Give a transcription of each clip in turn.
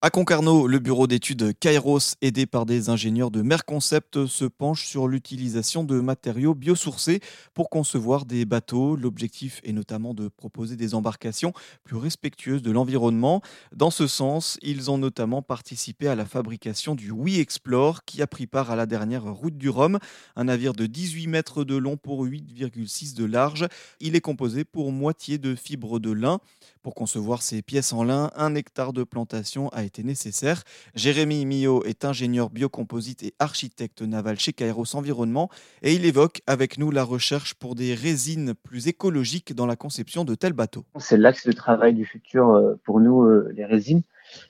À Concarneau, le bureau d'études Kairos, aidé par des ingénieurs de Merconcept, se penche sur l'utilisation de matériaux biosourcés pour concevoir des bateaux. L'objectif est notamment de proposer des embarcations plus respectueuses de l'environnement. Dans ce sens, ils ont notamment participé à la fabrication du We Explore qui a pris part à la dernière route du Rhum, un navire de 18 mètres de long pour 8,6 de large. Il est composé pour moitié de fibres de lin. Pour concevoir ces pièces en lin, un hectare de plantation a nécessaire. Jérémy Millot est ingénieur biocomposite et architecte naval chez Kairos Environnement et il évoque avec nous la recherche pour des résines plus écologiques dans la conception de tels bateaux. C'est l'axe de travail du futur euh, pour nous, euh, les résines.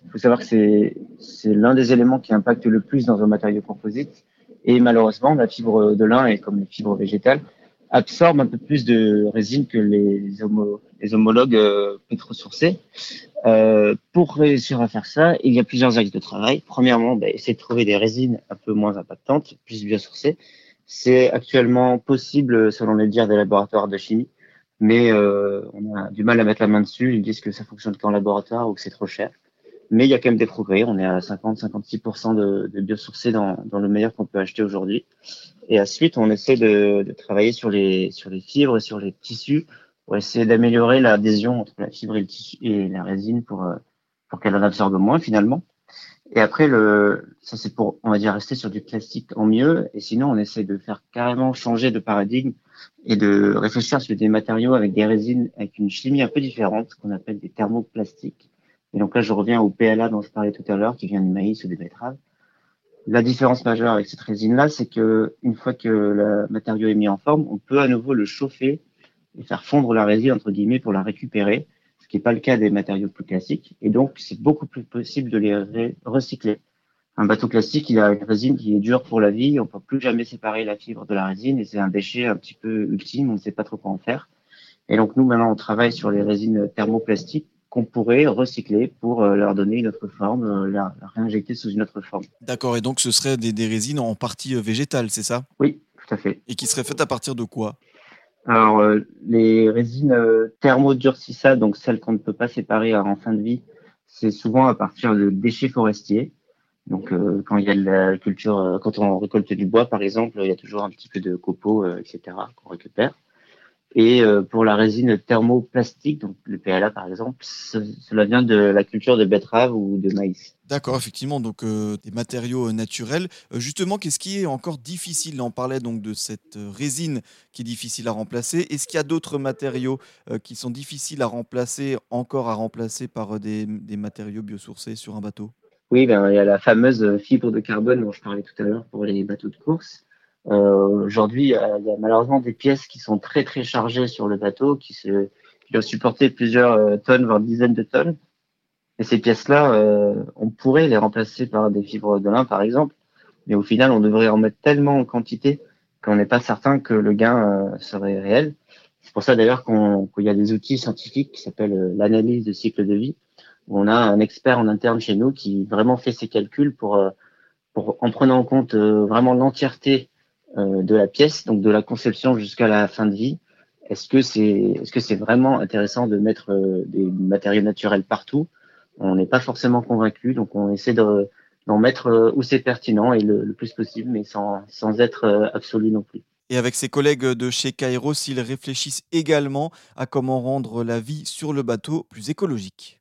Il faut savoir que c'est l'un des éléments qui impacte le plus dans un matériau composite. Et malheureusement, la fibre de lin est comme les fibres végétales absorbe un peu plus de résine que les, les homologues euh, pétrosourcés. Euh, pour réussir à faire ça, il y a plusieurs axes de travail. Premièrement, ben, essayer de trouver des résines un peu moins impactantes, plus biosourcées. C'est actuellement possible selon les dires des laboratoires de chimie, mais euh, on a du mal à mettre la main dessus. Ils disent que ça fonctionne qu'en laboratoire ou que c'est trop cher. Mais il y a quand même des progrès. On est à 50-56% de, de biosourcés dans, dans le meilleur qu'on peut acheter aujourd'hui. Et ensuite, on essaie de, de, travailler sur les, sur les fibres et sur les tissus pour essayer d'améliorer l'adhésion entre la fibre et, la résine pour, euh, pour qu'elle en absorbe moins finalement. Et après, le, ça c'est pour, on va dire, rester sur du plastique en mieux. Et sinon, on essaie de faire carrément changer de paradigme et de réfléchir sur des matériaux avec des résines avec une chimie un peu différente, qu'on appelle des thermoplastiques et donc là, je reviens au PLA dont je parlais tout à l'heure, qui vient du maïs ou des betteraves. La différence majeure avec cette résine-là, c'est que une fois que le matériau est mis en forme, on peut à nouveau le chauffer et faire fondre la résine entre guillemets pour la récupérer, ce qui n'est pas le cas des matériaux plus classiques. Et donc, c'est beaucoup plus possible de les recycler. Un bateau classique, il a une résine qui est dure pour la vie, on peut plus jamais séparer la fibre de la résine et c'est un déchet un petit peu ultime, on ne sait pas trop quoi en faire. Et donc nous, maintenant, on travaille sur les résines thermoplastiques qu'on pourrait recycler pour euh, leur donner une autre forme, euh, la, réinjecter sous une autre forme. D'accord, et donc ce serait des, résines en partie euh, végétales, c'est ça? Oui, tout à fait. Et qui seraient faites à partir de quoi? Alors, les résines thermodurcissables, donc celles qu'on ne peut pas séparer en fin de vie, c'est souvent à partir de déchets forestiers. Donc, quand il y a de la culture, quand on récolte du bois, par exemple, il y a toujours un petit peu de copeaux, etc., qu'on récupère. Et euh, pour la résine thermoplastique, donc le PLA par exemple, cela vient de la culture de betterave ou de maïs. D'accord, effectivement, donc euh, des matériaux euh, naturels. justement, qu'est-ce qui est encore difficile? On parlait donc de cette résine qui est difficile à remplacer. Est-ce qu'il y a d'autres matériaux qui sont difficiles à remplacer, encore à remplacer par des, des matériaux biosourcés sur un bateau? Oui, ben, il y a la fameuse fibre de carbone dont je parlais tout à l'heure pour les bateaux de course. Euh, Aujourd'hui, il y, a malheureusement des pièces qui sont très très chargées sur le bateau, qui, se, qui doivent supporter plusieurs euh, tonnes, voire dizaines de tonnes. Et ces pièces-là, euh, on pourrait les remplacer par des fibres de lin, par exemple, mais au final, on devrait en mettre tellement en quantité qu'on n'est pas certain que le gain euh, serait réel. C'est pour ça d'ailleurs qu'il y a des outils scientifiques qui s'appellent euh, l'analyse de cycle de vie, où on a un expert en interne chez nous qui vraiment fait ses calculs pour, pour en prenant en compte vraiment l'entièreté euh, de la pièce, donc de la conception jusqu'à la fin de vie. Est-ce que c'est vraiment intéressant de mettre euh, des matériaux naturels partout? On n'est pas forcément convaincu, donc on essaie de d'en mettre euh, où c'est pertinent et le, plus possible, mais sans, sans être absolu non plus. Et avec ses collègues de chez Kairos, ils réfléchissent également à comment rendre la vie sur le bateau plus écologique.